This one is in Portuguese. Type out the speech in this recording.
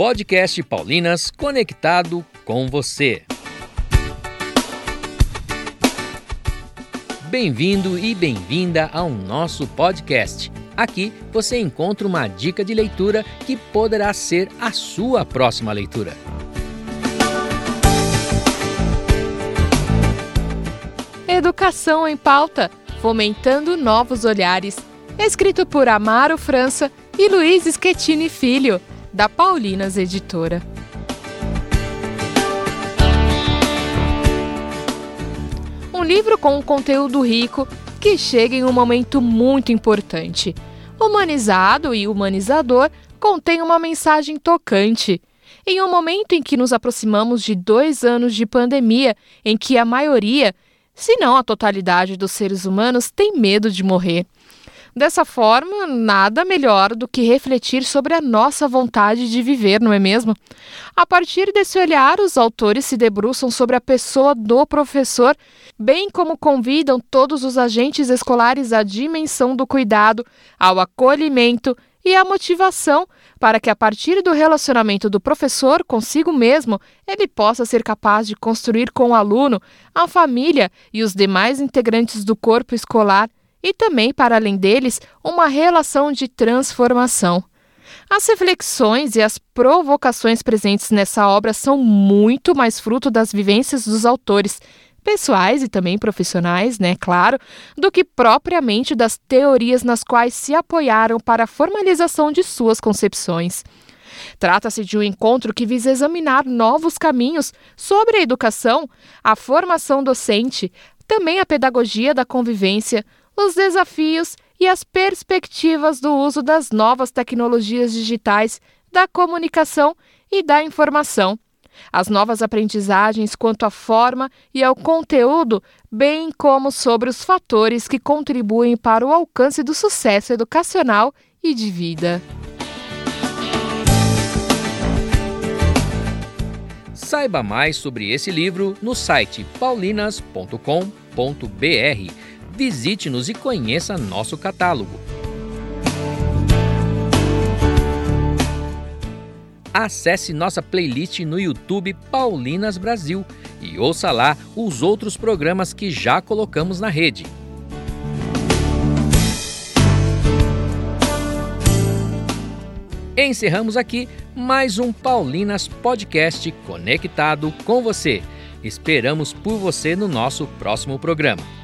Podcast Paulinas conectado com você. Bem-vindo e bem-vinda ao nosso podcast. Aqui você encontra uma dica de leitura que poderá ser a sua próxima leitura. Educação em Pauta Fomentando Novos Olhares. Escrito por Amaro França e Luiz Schettini Filho, da Paulinas Editora. Um livro com um conteúdo rico que chega em um momento muito importante. Humanizado e humanizador, contém uma mensagem tocante. Em um momento em que nos aproximamos de dois anos de pandemia, em que a maioria, se não a totalidade dos seres humanos, tem medo de morrer. Dessa forma, nada melhor do que refletir sobre a nossa vontade de viver, não é mesmo? A partir desse olhar, os autores se debruçam sobre a pessoa do professor, bem como convidam todos os agentes escolares à dimensão do cuidado, ao acolhimento e à motivação para que, a partir do relacionamento do professor consigo mesmo, ele possa ser capaz de construir com o aluno, a família e os demais integrantes do corpo escolar e também, para além deles, uma relação de transformação. As reflexões e as provocações presentes nessa obra são muito mais fruto das vivências dos autores, pessoais e também profissionais, né, claro, do que propriamente das teorias nas quais se apoiaram para a formalização de suas concepções. Trata-se de um encontro que visa examinar novos caminhos sobre a educação, a formação docente, também a pedagogia da convivência, os desafios e as perspectivas do uso das novas tecnologias digitais, da comunicação e da informação. As novas aprendizagens quanto à forma e ao conteúdo, bem como sobre os fatores que contribuem para o alcance do sucesso educacional e de vida. Saiba mais sobre esse livro no site paulinas.com.br visite-nos e conheça nosso catálogo. Acesse nossa playlist no YouTube Paulinas Brasil e ouça lá os outros programas que já colocamos na rede. Encerramos aqui mais um Paulinas Podcast conectado com você. Esperamos por você no nosso próximo programa.